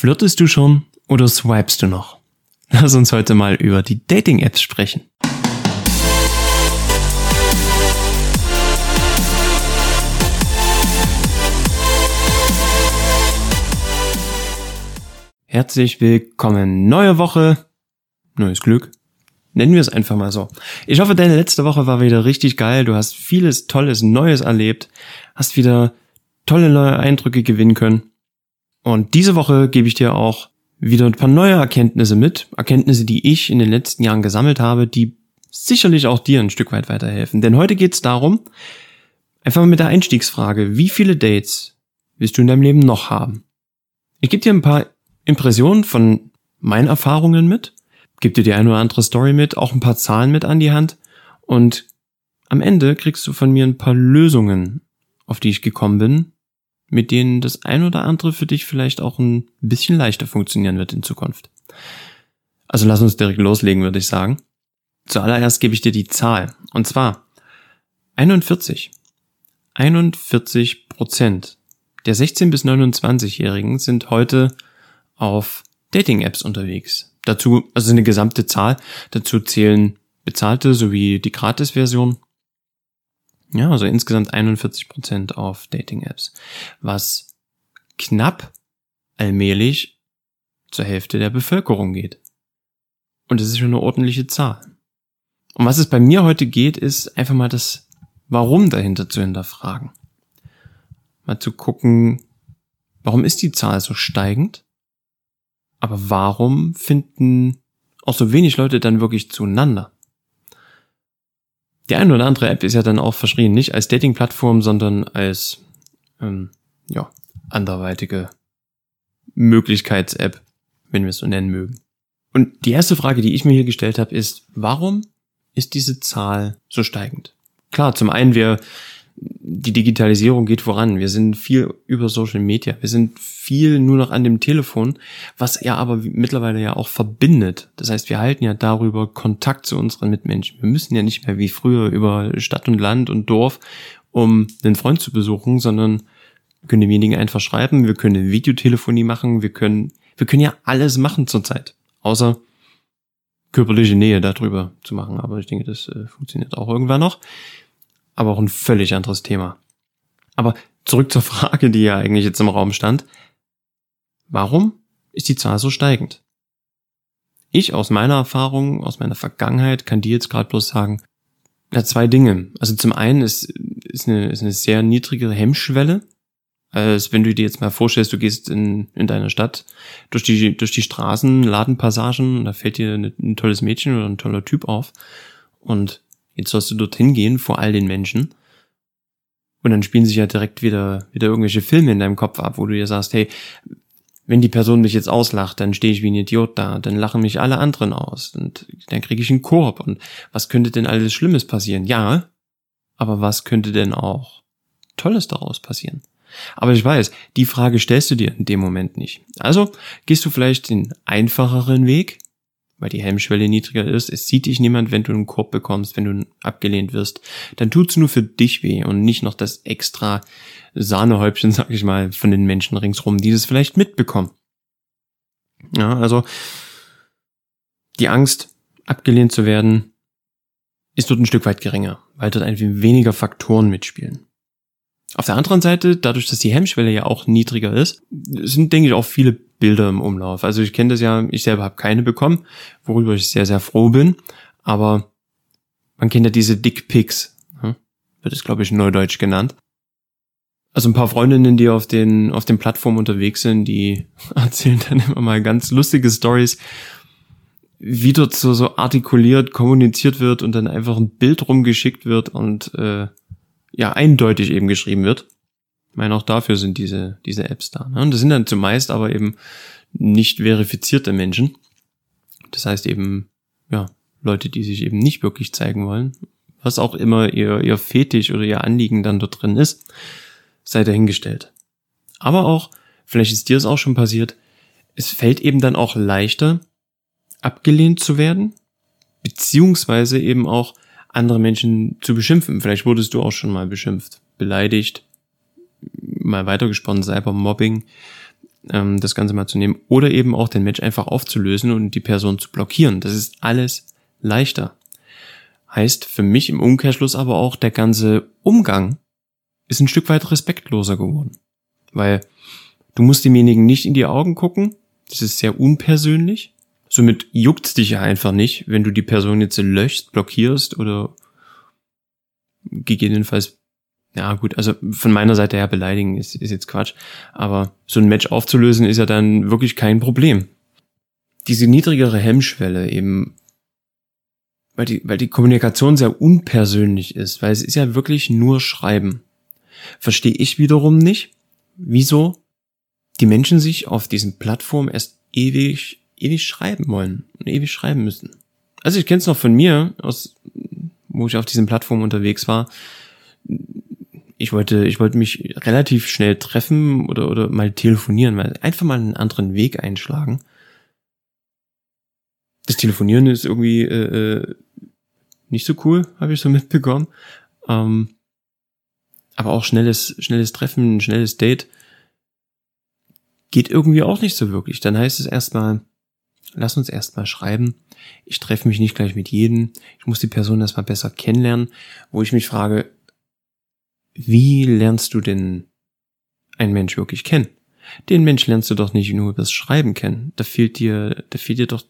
Flirtest du schon oder swipest du noch? Lass uns heute mal über die Dating-Apps sprechen. Herzlich willkommen. Neue Woche, neues Glück. Nennen wir es einfach mal so. Ich hoffe, deine letzte Woche war wieder richtig geil. Du hast vieles Tolles, Neues erlebt, hast wieder tolle neue Eindrücke gewinnen können. Und diese Woche gebe ich dir auch wieder ein paar neue Erkenntnisse mit. Erkenntnisse, die ich in den letzten Jahren gesammelt habe, die sicherlich auch dir ein Stück weit weiterhelfen. Denn heute geht es darum, einfach mit der Einstiegsfrage, wie viele Dates willst du in deinem Leben noch haben? Ich gebe dir ein paar Impressionen von meinen Erfahrungen mit, gebe dir die eine oder andere Story mit, auch ein paar Zahlen mit an die Hand und am Ende kriegst du von mir ein paar Lösungen, auf die ich gekommen bin, mit denen das ein oder andere für dich vielleicht auch ein bisschen leichter funktionieren wird in Zukunft. Also lass uns direkt loslegen, würde ich sagen. Zuallererst gebe ich dir die Zahl. Und zwar 41. 41 Prozent der 16 bis 29-Jährigen sind heute auf Dating-Apps unterwegs. Dazu, also eine gesamte Zahl, dazu zählen bezahlte sowie die Gratis-Version ja, also insgesamt 41 Prozent auf Dating-Apps, was knapp allmählich zur Hälfte der Bevölkerung geht. Und das ist schon eine ordentliche Zahl. Und was es bei mir heute geht, ist einfach mal das Warum dahinter zu hinterfragen. Mal zu gucken, warum ist die Zahl so steigend? Aber warum finden auch so wenig Leute dann wirklich zueinander? Die eine oder andere App ist ja dann auch verschrien, nicht als Dating-Plattform, sondern als ähm, ja, anderweitige Möglichkeits-App, wenn wir es so nennen mögen. Und die erste Frage, die ich mir hier gestellt habe, ist, warum ist diese Zahl so steigend? Klar, zum einen, wir die Digitalisierung geht voran. Wir sind viel über Social Media. Wir sind viel nur noch an dem Telefon, was ja aber mittlerweile ja auch verbindet. Das heißt, wir halten ja darüber Kontakt zu unseren Mitmenschen. Wir müssen ja nicht mehr wie früher über Stadt und Land und Dorf, um einen Freund zu besuchen, sondern können demjenigen einfach schreiben. Wir können Videotelefonie machen. Wir können, wir können ja alles machen zurzeit. Außer körperliche Nähe darüber zu machen. Aber ich denke, das äh, funktioniert auch irgendwann noch aber auch ein völlig anderes Thema. Aber zurück zur Frage, die ja eigentlich jetzt im Raum stand. Warum ist die Zahl so steigend? Ich aus meiner Erfahrung, aus meiner Vergangenheit kann dir jetzt gerade bloß sagen, ja, zwei Dinge. Also zum einen ist, ist, eine, ist eine sehr niedrige Hemmschwelle. Als wenn du dir jetzt mal vorstellst, du gehst in, in deiner Stadt durch die, durch die Straßen, Ladenpassagen, da fällt dir ein, ein tolles Mädchen oder ein toller Typ auf. Und Jetzt sollst du dorthin gehen vor all den Menschen. Und dann spielen sich ja direkt wieder, wieder irgendwelche Filme in deinem Kopf ab, wo du dir sagst, hey, wenn die Person mich jetzt auslacht, dann stehe ich wie ein Idiot da, dann lachen mich alle anderen aus und dann kriege ich einen Korb und was könnte denn alles Schlimmes passieren? Ja, aber was könnte denn auch Tolles daraus passieren? Aber ich weiß, die Frage stellst du dir in dem Moment nicht. Also gehst du vielleicht den einfacheren Weg weil die Hemmschwelle niedriger ist. Es sieht dich niemand, wenn du einen Korb bekommst, wenn du abgelehnt wirst. Dann tut's nur für dich weh und nicht noch das extra Sahnehäubchen, sag ich mal, von den Menschen ringsrum, die das vielleicht mitbekommen. Ja, also die Angst, abgelehnt zu werden, ist dort ein Stück weit geringer, weil dort einfach weniger Faktoren mitspielen. Auf der anderen Seite, dadurch, dass die Hemmschwelle ja auch niedriger ist, sind, denke ich, auch viele Bilder im Umlauf. Also ich kenne das ja, ich selber habe keine bekommen, worüber ich sehr, sehr froh bin. Aber man kennt ja diese Dickpics, hm? wird es, glaube ich, neudeutsch genannt. Also ein paar Freundinnen, die auf den, auf den Plattformen unterwegs sind, die erzählen dann immer mal ganz lustige Stories, wie dort so, so artikuliert kommuniziert wird und dann einfach ein Bild rumgeschickt wird und äh, ja eindeutig eben geschrieben wird. Ich meine, auch dafür sind diese, diese Apps da. Ne? Und das sind dann zumeist aber eben nicht verifizierte Menschen. Das heißt eben, ja, Leute, die sich eben nicht wirklich zeigen wollen, was auch immer ihr, ihr Fetisch oder ihr Anliegen dann dort drin ist, sei dahingestellt. Aber auch, vielleicht ist dir es auch schon passiert, es fällt eben dann auch leichter, abgelehnt zu werden, beziehungsweise eben auch andere Menschen zu beschimpfen. Vielleicht wurdest du auch schon mal beschimpft, beleidigt, mal weitergesponnen, Cybermobbing. ähm, das Ganze mal zu nehmen. Oder eben auch den Match einfach aufzulösen und die Person zu blockieren. Das ist alles leichter. Heißt für mich im Umkehrschluss aber auch, der ganze Umgang ist ein Stück weit respektloser geworden. Weil du musst demjenigen nicht in die Augen gucken. Das ist sehr unpersönlich. Somit juckt's dich ja einfach nicht, wenn du die Person jetzt löschst, blockierst oder gegebenenfalls, ja gut, also von meiner Seite her beleidigen ist, ist jetzt Quatsch. Aber so ein Match aufzulösen ist ja dann wirklich kein Problem. Diese niedrigere Hemmschwelle eben, weil die, weil die Kommunikation sehr unpersönlich ist, weil es ist ja wirklich nur Schreiben. Verstehe ich wiederum nicht, wieso die Menschen sich auf diesen Plattformen erst ewig, ewig schreiben wollen und ewig schreiben müssen. Also ich kenne es noch von mir, aus, wo ich auf diesen Plattformen unterwegs war. Ich wollte, ich wollte mich relativ schnell treffen oder, oder mal telefonieren, weil einfach mal einen anderen Weg einschlagen. Das Telefonieren ist irgendwie äh, äh nicht so cool, habe ich so mitbekommen. Ähm, aber auch schnelles, schnelles Treffen, schnelles Date geht irgendwie auch nicht so wirklich. Dann heißt es erstmal, lass uns erstmal schreiben. Ich treffe mich nicht gleich mit jedem. Ich muss die Person erstmal besser kennenlernen, wo ich mich frage, wie lernst du denn einen Mensch wirklich kennen? Den Mensch lernst du doch nicht nur übers Schreiben kennen. Da fehlt dir, da fehlt dir doch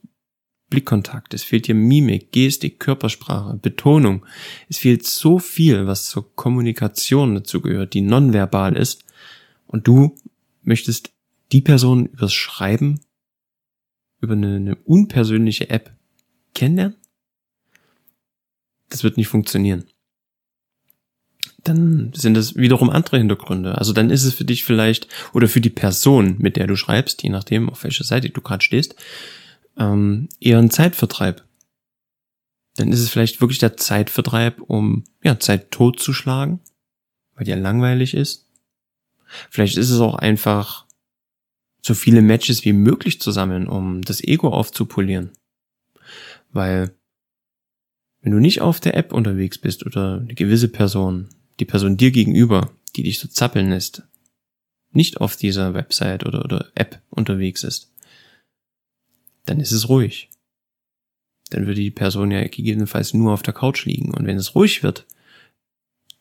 Blickkontakt, es fehlt dir Mimik, Gestik, Körpersprache, Betonung. Es fehlt so viel, was zur Kommunikation dazu gehört, die nonverbal ist. Und du möchtest die Person übers Schreiben, über eine, eine unpersönliche App kennenlernen? Das wird nicht funktionieren. Dann sind es wiederum andere Hintergründe. Also dann ist es für dich vielleicht oder für die Person, mit der du schreibst, je nachdem, auf welcher Seite du gerade stehst, ähm, eher ein Zeitvertreib. Dann ist es vielleicht wirklich der Zeitvertreib, um ja, Zeit totzuschlagen, weil die ja langweilig ist. Vielleicht ist es auch einfach so viele Matches wie möglich zu sammeln, um das Ego aufzupolieren. Weil wenn du nicht auf der App unterwegs bist oder eine gewisse Person, die Person dir gegenüber, die dich so zappeln lässt, nicht auf dieser Website oder, oder App unterwegs ist, dann ist es ruhig. Dann würde die Person ja gegebenenfalls nur auf der Couch liegen. Und wenn es ruhig wird,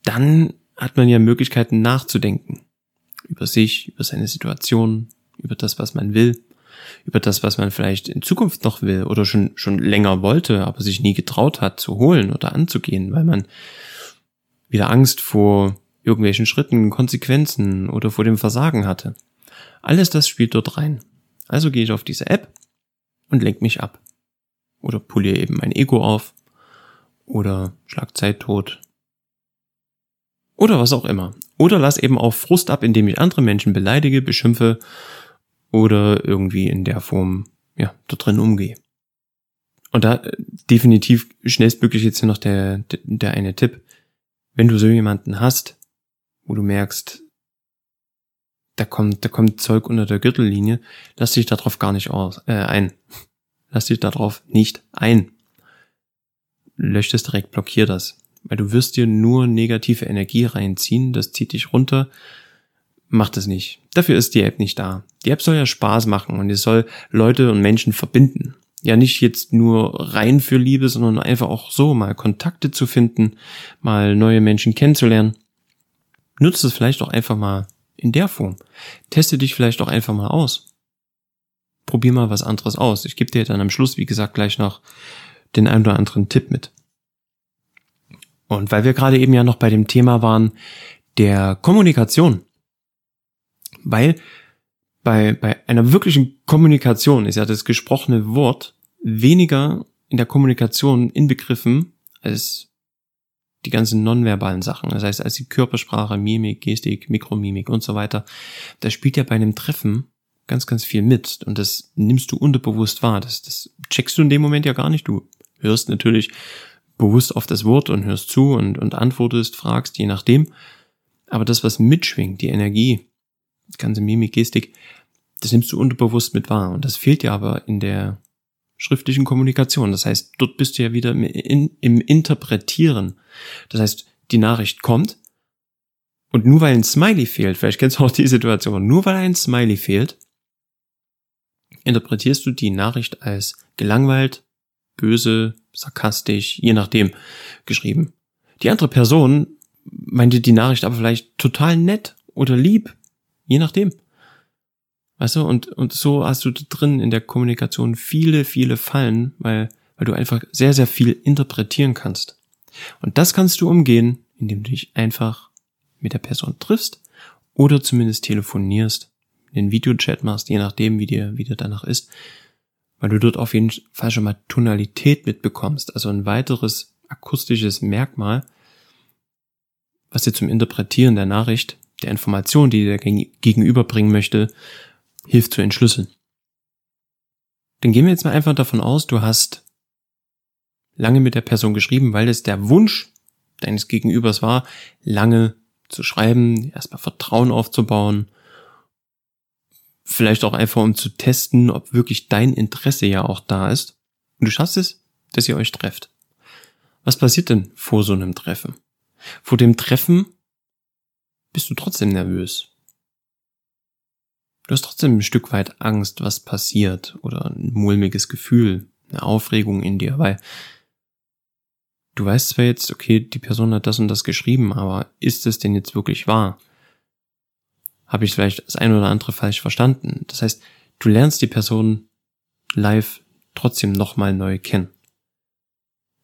dann hat man ja Möglichkeiten nachzudenken. Über sich, über seine Situation, über das, was man will, über das, was man vielleicht in Zukunft noch will oder schon, schon länger wollte, aber sich nie getraut hat zu holen oder anzugehen, weil man wieder Angst vor irgendwelchen Schritten, Konsequenzen oder vor dem Versagen hatte. Alles das spielt dort rein. Also gehe ich auf diese App und lenk mich ab. Oder poliere eben mein Ego auf. Oder schlag Zeit tot. Oder was auch immer. Oder lass eben auch Frust ab, indem ich andere Menschen beleidige, beschimpfe oder irgendwie in der Form, ja, da drin umgehe. Und da äh, definitiv schnellstmöglich jetzt hier noch der, der eine Tipp. Wenn du so jemanden hast, wo du merkst, da kommt, da kommt Zeug unter der Gürtellinie, lass dich darauf gar nicht aus, äh, ein. Lass dich darauf nicht ein. Lösch das direkt, blockier das. Weil du wirst dir nur negative Energie reinziehen, das zieht dich runter. Mach das nicht. Dafür ist die App nicht da. Die App soll ja Spaß machen und es soll Leute und Menschen verbinden. Ja, nicht jetzt nur rein für Liebe, sondern einfach auch so mal Kontakte zu finden, mal neue Menschen kennenzulernen. Nutzt es vielleicht auch einfach mal in der Form. Teste dich vielleicht auch einfach mal aus. Probier mal was anderes aus. Ich gebe dir dann am Schluss, wie gesagt, gleich noch den ein oder anderen Tipp mit. Und weil wir gerade eben ja noch bei dem Thema waren, der Kommunikation. Weil bei, bei einer wirklichen Kommunikation ist ja das gesprochene Wort weniger in der Kommunikation inbegriffen als die ganzen nonverbalen Sachen. Das heißt, als die Körpersprache, Mimik, Gestik, Mikromimik und so weiter. Da spielt ja bei einem Treffen ganz, ganz viel mit und das nimmst du unterbewusst wahr. Das, das checkst du in dem Moment ja gar nicht. Du hörst natürlich bewusst auf das Wort und hörst zu und, und antwortest, fragst, je nachdem. Aber das, was mitschwingt, die Energie, ganze Mimik, Gestik, das nimmst du unterbewusst mit wahr. Und das fehlt dir aber in der schriftlichen Kommunikation. Das heißt, dort bist du ja wieder im, im Interpretieren. Das heißt, die Nachricht kommt und nur weil ein Smiley fehlt, vielleicht kennst du auch die Situation, nur weil ein Smiley fehlt, interpretierst du die Nachricht als gelangweilt, böse, sarkastisch, je nachdem, geschrieben. Die andere Person meinte die Nachricht aber vielleicht total nett oder lieb, je nachdem. Weißt du, und, und so hast du drin in der Kommunikation viele, viele Fallen, weil, weil du einfach sehr, sehr viel interpretieren kannst. Und das kannst du umgehen, indem du dich einfach mit der Person triffst oder zumindest telefonierst, den Videochat machst, je nachdem, wie dir, wie dir danach ist, weil du dort auf jeden Fall schon mal Tonalität mitbekommst, also ein weiteres akustisches Merkmal, was dir zum Interpretieren der Nachricht, der Information, die der Gegenüber bringen möchte, hilft zu entschlüsseln. Dann gehen wir jetzt mal einfach davon aus, du hast lange mit der Person geschrieben, weil es der Wunsch deines Gegenübers war, lange zu schreiben, erstmal Vertrauen aufzubauen, vielleicht auch einfach um zu testen, ob wirklich dein Interesse ja auch da ist. Und du schaffst es, dass ihr euch trefft. Was passiert denn vor so einem Treffen? Vor dem Treffen bist du trotzdem nervös. Du hast trotzdem ein Stück weit Angst, was passiert oder ein mulmiges Gefühl, eine Aufregung in dir, weil du weißt zwar jetzt, okay, die Person hat das und das geschrieben, aber ist es denn jetzt wirklich wahr? Habe ich vielleicht das eine oder andere falsch verstanden? Das heißt, du lernst die Person live trotzdem nochmal neu kennen.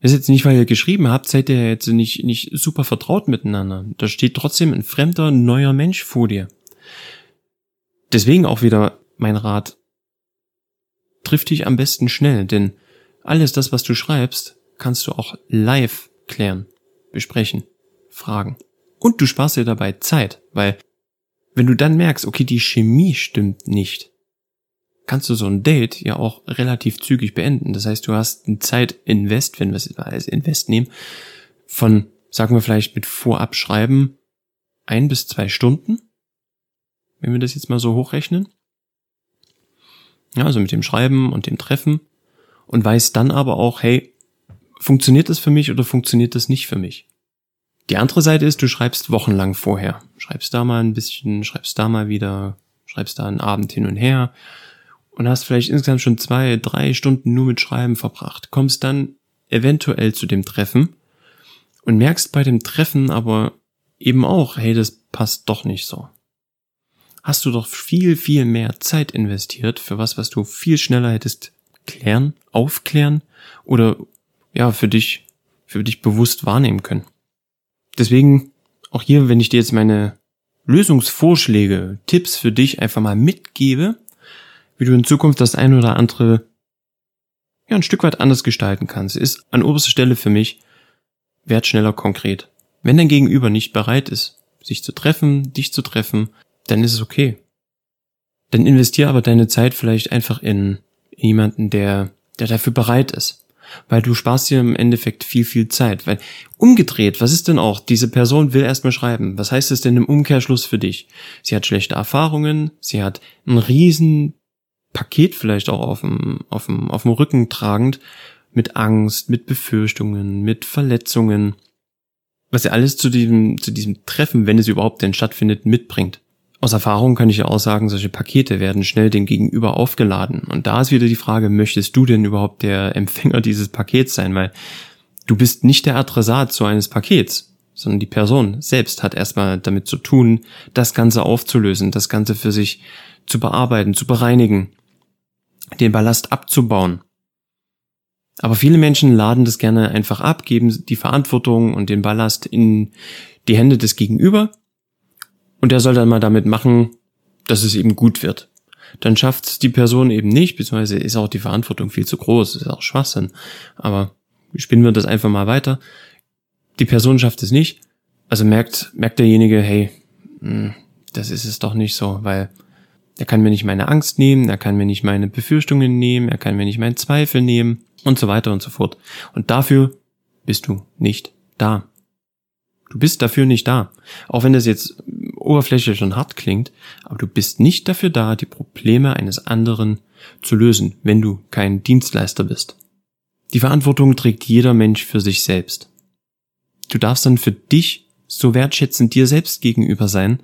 Das ist jetzt nicht, weil ihr geschrieben habt, seid ihr jetzt nicht, nicht super vertraut miteinander. Da steht trotzdem ein fremder, neuer Mensch vor dir. Deswegen auch wieder mein Rat. Triff dich am besten schnell, denn alles das, was du schreibst, kannst du auch live klären, besprechen, fragen. Und du sparst dir dabei Zeit, weil wenn du dann merkst, okay, die Chemie stimmt nicht, kannst du so ein Date ja auch relativ zügig beenden. Das heißt, du hast ein Zeitinvest, wenn wir es als Invest nehmen, von, sagen wir vielleicht mit Vorabschreiben, ein bis zwei Stunden wenn wir das jetzt mal so hochrechnen. Ja, also mit dem Schreiben und dem Treffen und weiß dann aber auch, hey, funktioniert das für mich oder funktioniert das nicht für mich? Die andere Seite ist, du schreibst wochenlang vorher. Schreibst da mal ein bisschen, schreibst da mal wieder, schreibst da einen Abend hin und her und hast vielleicht insgesamt schon zwei, drei Stunden nur mit Schreiben verbracht. Kommst dann eventuell zu dem Treffen und merkst bei dem Treffen aber eben auch, hey, das passt doch nicht so hast du doch viel, viel mehr Zeit investiert für was, was du viel schneller hättest klären, aufklären oder ja, für dich, für dich bewusst wahrnehmen können. Deswegen auch hier, wenn ich dir jetzt meine Lösungsvorschläge, Tipps für dich einfach mal mitgebe, wie du in Zukunft das ein oder andere ja ein Stück weit anders gestalten kannst, ist an oberster Stelle für mich werd schneller konkret. Wenn dein Gegenüber nicht bereit ist, sich zu treffen, dich zu treffen, dann ist es okay. Dann investier aber deine Zeit vielleicht einfach in jemanden, der, der dafür bereit ist. Weil du sparst dir im Endeffekt viel, viel Zeit. Weil umgedreht, was ist denn auch? Diese Person will erstmal schreiben. Was heißt es denn im Umkehrschluss für dich? Sie hat schlechte Erfahrungen, sie hat ein riesen Paket vielleicht auch auf dem, auf dem, auf dem Rücken tragend, mit Angst, mit Befürchtungen, mit Verletzungen, was er alles zu diesem, zu diesem Treffen, wenn es überhaupt denn stattfindet, mitbringt. Aus Erfahrung kann ich ja auch sagen, solche Pakete werden schnell dem Gegenüber aufgeladen. Und da ist wieder die Frage, möchtest du denn überhaupt der Empfänger dieses Pakets sein? Weil du bist nicht der Adressat so eines Pakets, sondern die Person selbst hat erstmal damit zu tun, das Ganze aufzulösen, das Ganze für sich zu bearbeiten, zu bereinigen, den Ballast abzubauen. Aber viele Menschen laden das gerne einfach ab, geben die Verantwortung und den Ballast in die Hände des Gegenüber und der soll dann mal damit machen, dass es eben gut wird. Dann schafft die Person eben nicht, beziehungsweise ist auch die Verantwortung viel zu groß, ist auch Schwachsinn. Aber spinnen wir das einfach mal weiter. Die Person schafft es nicht, also merkt, merkt derjenige, hey, hm, das ist es doch nicht so, weil er kann mir nicht meine Angst nehmen, er kann mir nicht meine Befürchtungen nehmen, er kann mir nicht meinen Zweifel nehmen und so weiter und so fort. Und dafür bist du nicht da. Du bist dafür nicht da. Auch wenn das jetzt oberflächlich und hart klingt, aber du bist nicht dafür da, die Probleme eines anderen zu lösen, wenn du kein Dienstleister bist. Die Verantwortung trägt jeder Mensch für sich selbst. Du darfst dann für dich so wertschätzend dir selbst gegenüber sein,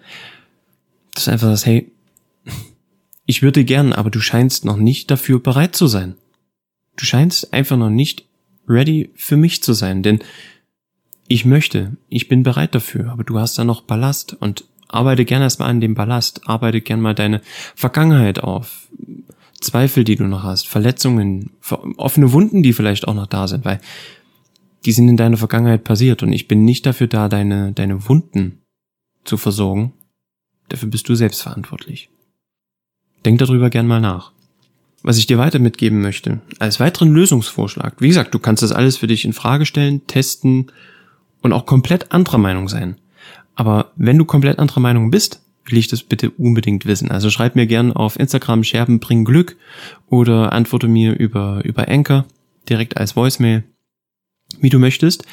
dass du einfach sagst, hey, ich würde gern, aber du scheinst noch nicht dafür bereit zu sein. Du scheinst einfach noch nicht ready für mich zu sein, denn ich möchte, ich bin bereit dafür, aber du hast da noch Ballast und arbeite gern erstmal an dem Ballast, arbeite gern mal deine Vergangenheit auf, Zweifel, die du noch hast, Verletzungen, offene Wunden, die vielleicht auch noch da sind, weil die sind in deiner Vergangenheit passiert und ich bin nicht dafür da, deine, deine Wunden zu versorgen. Dafür bist du selbst verantwortlich. Denk darüber gern mal nach. Was ich dir weiter mitgeben möchte, als weiteren Lösungsvorschlag, wie gesagt, du kannst das alles für dich in Frage stellen, testen und auch komplett anderer Meinung sein. Aber wenn du komplett anderer Meinung bist, will ich das bitte unbedingt wissen. Also schreib mir gern auf Instagram Scherben bringen Glück oder antworte mir über, über Anchor direkt als Voicemail, wie du möchtest.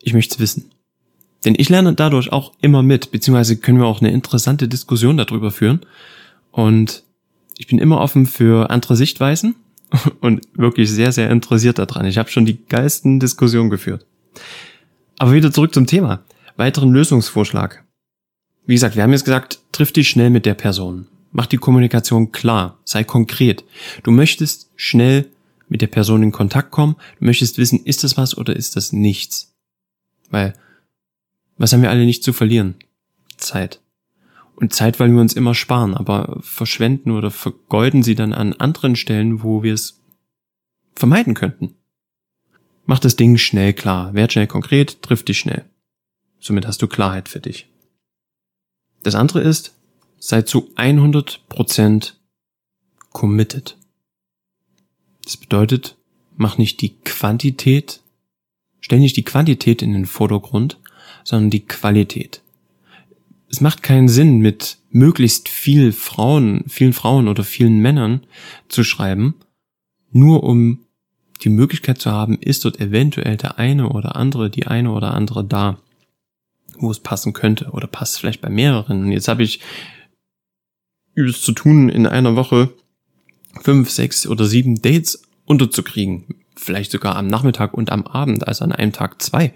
Ich möchte es wissen. Denn ich lerne dadurch auch immer mit, beziehungsweise können wir auch eine interessante Diskussion darüber führen. Und ich bin immer offen für andere Sichtweisen und wirklich sehr, sehr interessiert daran. Ich habe schon die geilsten Diskussionen geführt. Aber wieder zurück zum Thema. Weiteren Lösungsvorschlag. Wie gesagt, wir haben jetzt gesagt, triff dich schnell mit der Person. Mach die Kommunikation klar, sei konkret. Du möchtest schnell mit der Person in Kontakt kommen, du möchtest wissen, ist das was oder ist das nichts? Weil, was haben wir alle nicht zu verlieren? Zeit. Und Zeit wollen wir uns immer sparen, aber verschwenden oder vergeuden sie dann an anderen Stellen, wo wir es vermeiden könnten. Mach das Ding schnell klar, werd schnell konkret, triff dich schnell. Somit hast du Klarheit für dich. Das andere ist, sei zu 100% committed. Das bedeutet, mach nicht die Quantität, stell nicht die Quantität in den Vordergrund, sondern die Qualität. Es macht keinen Sinn, mit möglichst viel Frauen, vielen Frauen oder vielen Männern zu schreiben, nur um die Möglichkeit zu haben, ist dort eventuell der eine oder andere, die eine oder andere da wo es passen könnte oder passt vielleicht bei mehreren. Und jetzt habe ich übelst zu tun, in einer Woche fünf, sechs oder sieben Dates unterzukriegen. Vielleicht sogar am Nachmittag und am Abend, also an einem Tag zwei.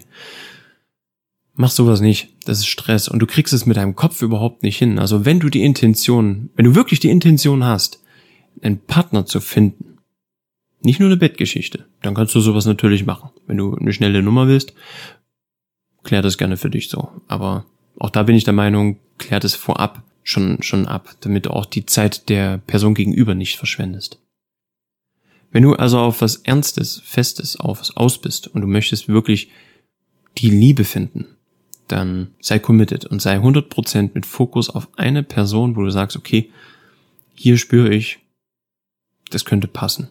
Mach sowas nicht. Das ist Stress. Und du kriegst es mit deinem Kopf überhaupt nicht hin. Also wenn du die Intention, wenn du wirklich die Intention hast, einen Partner zu finden, nicht nur eine Bettgeschichte, dann kannst du sowas natürlich machen. Wenn du eine schnelle Nummer willst, klär das gerne für dich so. Aber auch da bin ich der Meinung, klär das vorab schon, schon ab, damit du auch die Zeit der Person gegenüber nicht verschwendest. Wenn du also auf was Ernstes, Festes, auf was aus bist und du möchtest wirklich die Liebe finden, dann sei committed und sei 100% mit Fokus auf eine Person, wo du sagst, okay, hier spüre ich, das könnte passen.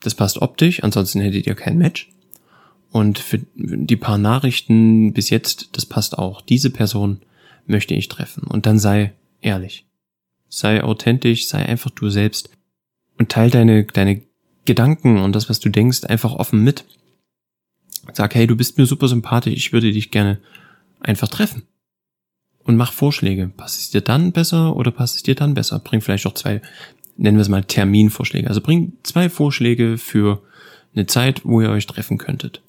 Das passt optisch, ansonsten hättet ihr kein Match. Und für die paar Nachrichten bis jetzt, das passt auch. Diese Person möchte ich treffen. Und dann sei ehrlich. Sei authentisch, sei einfach du selbst. Und teil deine, deine Gedanken und das, was du denkst, einfach offen mit. Sag, hey, du bist mir super sympathisch, ich würde dich gerne einfach treffen. Und mach Vorschläge. Passt es dir dann besser oder passt es dir dann besser? Bring vielleicht auch zwei, nennen wir es mal Terminvorschläge. Also bring zwei Vorschläge für eine Zeit, wo ihr euch treffen könntet.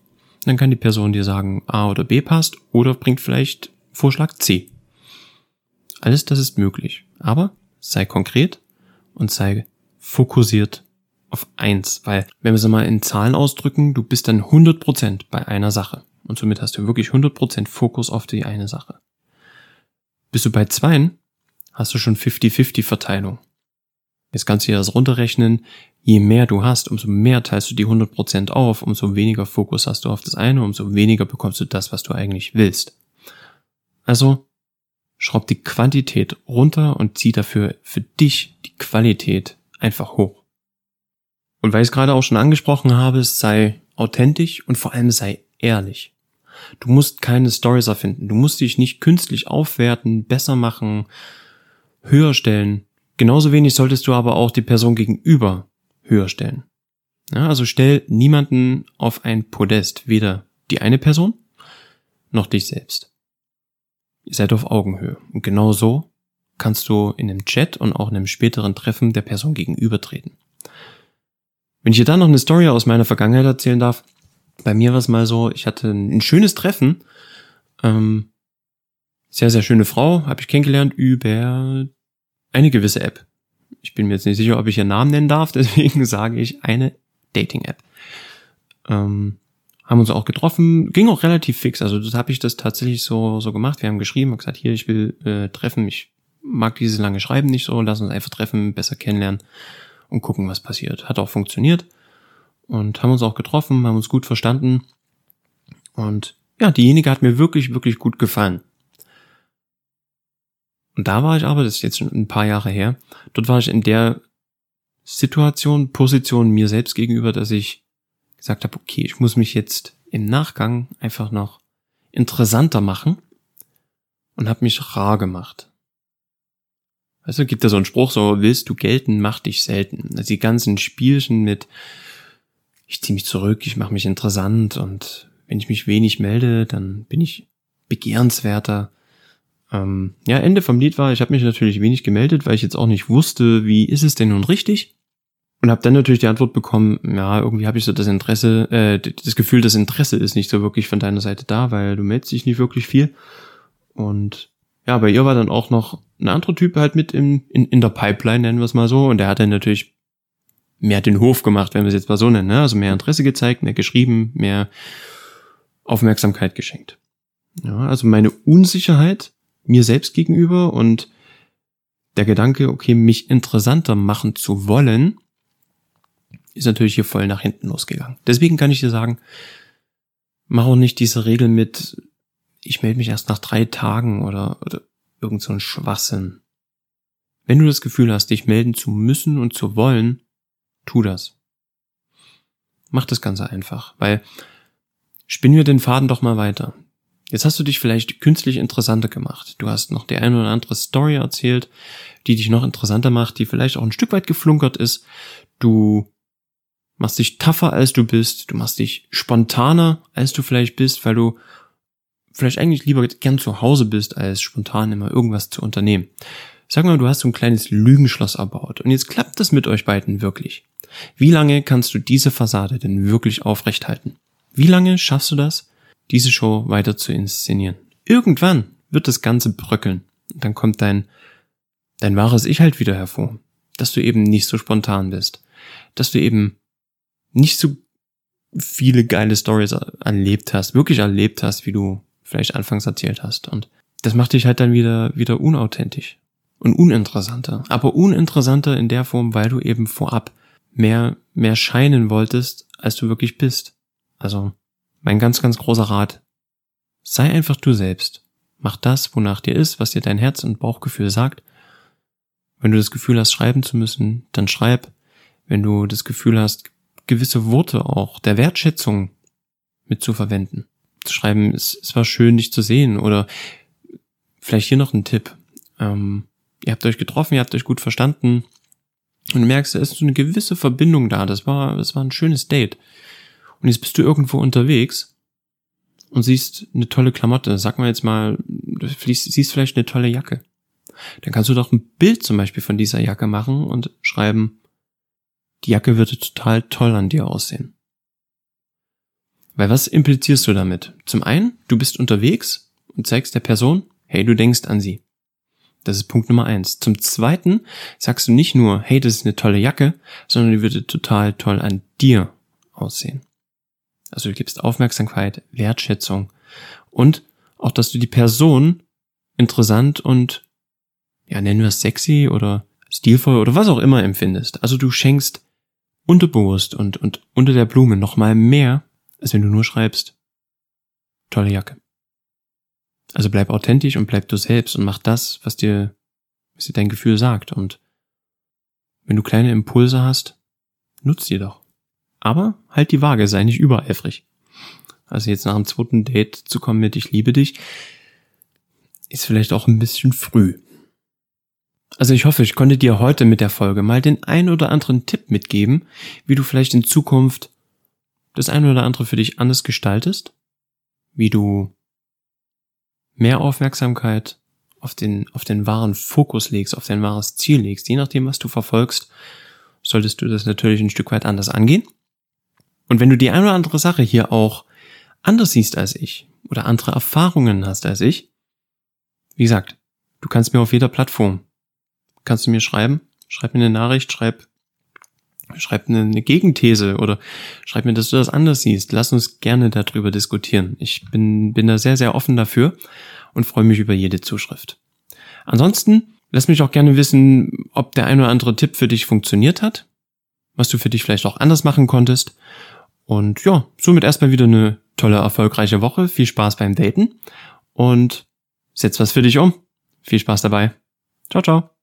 Dann kann die Person dir sagen, A oder B passt oder bringt vielleicht Vorschlag C. Alles das ist möglich. Aber sei konkret und sei fokussiert auf eins, weil wenn wir es mal in Zahlen ausdrücken, du bist dann 100% bei einer Sache. Und somit hast du wirklich 100% Fokus auf die eine Sache. Bist du bei zweien, hast du schon 50-50 Verteilung. Jetzt kannst du dir das runterrechnen. Je mehr du hast, umso mehr teilst du die 100% auf, umso weniger Fokus hast du auf das eine, umso weniger bekommst du das, was du eigentlich willst. Also, schraub die Quantität runter und zieh dafür für dich die Qualität einfach hoch. Und weil ich es gerade auch schon angesprochen habe, sei authentisch und vor allem sei ehrlich. Du musst keine Stories erfinden. Du musst dich nicht künstlich aufwerten, besser machen, höher stellen. Genauso wenig solltest du aber auch die Person gegenüber höher stellen. Ja, also stell niemanden auf ein Podest, weder die eine Person noch dich selbst. Ihr seid auf Augenhöhe. Und genau so kannst du in einem Chat und auch in einem späteren Treffen der Person gegenübertreten. Wenn ich dir dann noch eine Story aus meiner Vergangenheit erzählen darf, bei mir war es mal so, ich hatte ein schönes Treffen, ähm, sehr, sehr schöne Frau, habe ich kennengelernt über eine gewisse App. bin mir jetzt nicht sicher, ob ich ihren Namen nennen darf, deswegen sage ich eine Dating-App. Ähm, haben uns auch getroffen, ging auch relativ fix. Also das habe ich das tatsächlich so so gemacht. Wir haben geschrieben, haben gesagt, hier, ich will äh, treffen. Ich mag dieses lange Schreiben nicht so. Lass uns einfach treffen, besser kennenlernen und gucken, was passiert. Hat auch funktioniert und haben uns auch getroffen, haben uns gut verstanden und ja, diejenige hat mir wirklich wirklich gut gefallen. Und da war ich aber, das ist jetzt schon ein paar Jahre her, dort war ich in der Situation, Position mir selbst gegenüber, dass ich gesagt habe, okay, ich muss mich jetzt im Nachgang einfach noch interessanter machen und habe mich rar gemacht. Du, gibt da so einen Spruch, so willst du gelten, mach dich selten. Also die ganzen Spielchen mit ich ziehe mich zurück, ich mache mich interessant und wenn ich mich wenig melde, dann bin ich begehrenswerter. Ähm, ja, Ende vom Lied war, ich habe mich natürlich wenig gemeldet, weil ich jetzt auch nicht wusste, wie ist es denn nun richtig? Und habe dann natürlich die Antwort bekommen, ja, irgendwie habe ich so das Interesse, äh, das Gefühl, das Interesse ist nicht so wirklich von deiner Seite da, weil du meldest dich nicht wirklich viel. Und ja, bei ihr war dann auch noch ein anderer Typ halt mit in, in, in der Pipeline, nennen wir es mal so. Und der hat dann natürlich mehr den Hof gemacht, wenn wir es jetzt mal so nennen. Ne? Also mehr Interesse gezeigt, mehr geschrieben, mehr Aufmerksamkeit geschenkt. Ja, also meine Unsicherheit mir selbst gegenüber und der Gedanke, okay, mich interessanter machen zu wollen, ist natürlich hier voll nach hinten losgegangen. Deswegen kann ich dir sagen, mach auch nicht diese Regel mit, ich melde mich erst nach drei Tagen oder, oder irgend so ein Schwachsinn. Wenn du das Gefühl hast, dich melden zu müssen und zu wollen, tu das. Mach das Ganze einfach, weil spinnen wir den Faden doch mal weiter. Jetzt hast du dich vielleicht künstlich interessanter gemacht. Du hast noch die eine oder andere Story erzählt, die dich noch interessanter macht, die vielleicht auch ein Stück weit geflunkert ist. Du machst dich tougher als du bist, du machst dich spontaner als du vielleicht bist, weil du vielleicht eigentlich lieber gern zu Hause bist, als spontan immer irgendwas zu unternehmen. Sag mal, du hast so ein kleines Lügenschloss erbaut und jetzt klappt das mit euch beiden wirklich. Wie lange kannst du diese Fassade denn wirklich aufrechthalten? Wie lange schaffst du das, diese Show weiter zu inszenieren? Irgendwann wird das Ganze bröckeln. Und dann kommt dein, dein wahres Ich halt wieder hervor. Dass du eben nicht so spontan bist. Dass du eben nicht so viele geile Stories erlebt hast, wirklich erlebt hast, wie du vielleicht anfangs erzählt hast. Und das macht dich halt dann wieder, wieder unauthentisch und uninteressanter. Aber uninteressanter in der Form, weil du eben vorab mehr, mehr scheinen wolltest, als du wirklich bist. Also, mein ganz, ganz großer Rat. Sei einfach du selbst. Mach das, wonach dir ist, was dir dein Herz und Bauchgefühl sagt. Wenn du das Gefühl hast, schreiben zu müssen, dann schreib. Wenn du das Gefühl hast, gewisse Worte auch der Wertschätzung mitzuverwenden. Zu schreiben, es, es war schön, dich zu sehen. Oder vielleicht hier noch ein Tipp. Ähm, ihr habt euch getroffen, ihr habt euch gut verstanden. Und du merkst, da ist so eine gewisse Verbindung da. Das war, das war ein schönes Date. Und jetzt bist du irgendwo unterwegs und siehst eine tolle Klamotte. Sag mal jetzt mal, du siehst vielleicht eine tolle Jacke. Dann kannst du doch ein Bild zum Beispiel von dieser Jacke machen und schreiben, die Jacke würde total toll an dir aussehen. Weil was implizierst du damit? Zum einen, du bist unterwegs und zeigst der Person, hey, du denkst an sie. Das ist Punkt Nummer eins. Zum zweiten sagst du nicht nur, hey, das ist eine tolle Jacke, sondern die würde total toll an dir aussehen. Also du gibst Aufmerksamkeit, Wertschätzung und auch, dass du die Person interessant und, ja, nennen wir es sexy oder stilvoll oder was auch immer empfindest. Also du schenkst unterbewusst und, und unter der Blume nochmal mehr, als wenn du nur schreibst, tolle Jacke. Also bleib authentisch und bleib du selbst und mach das, was dir, was dir dein Gefühl sagt. Und wenn du kleine Impulse hast, nutz die doch. Aber halt die Waage, sei nicht übereifrig. Also jetzt nach dem zweiten Date zu kommen mit Ich liebe dich, ist vielleicht auch ein bisschen früh. Also ich hoffe, ich konnte dir heute mit der Folge mal den ein oder anderen Tipp mitgeben, wie du vielleicht in Zukunft das ein oder andere für dich anders gestaltest, wie du mehr Aufmerksamkeit auf den, auf den wahren Fokus legst, auf dein wahres Ziel legst, je nachdem, was du verfolgst, solltest du das natürlich ein Stück weit anders angehen. Und wenn du die eine oder andere Sache hier auch anders siehst als ich oder andere Erfahrungen hast als ich, wie gesagt, du kannst mir auf jeder Plattform, kannst du mir schreiben Schreib mir eine Nachricht, schreib, schreib eine, eine Gegenthese oder schreib mir, dass du das anders siehst. Lass uns gerne darüber diskutieren. Ich bin, bin da sehr, sehr offen dafür und freue mich über jede Zuschrift. Ansonsten lass mich auch gerne wissen, ob der ein oder andere Tipp für dich funktioniert hat, was du für dich vielleicht auch anders machen konntest. Und ja, somit erstmal wieder eine tolle, erfolgreiche Woche. Viel Spaß beim Daten und setz was für dich um. Viel Spaß dabei. Ciao, ciao.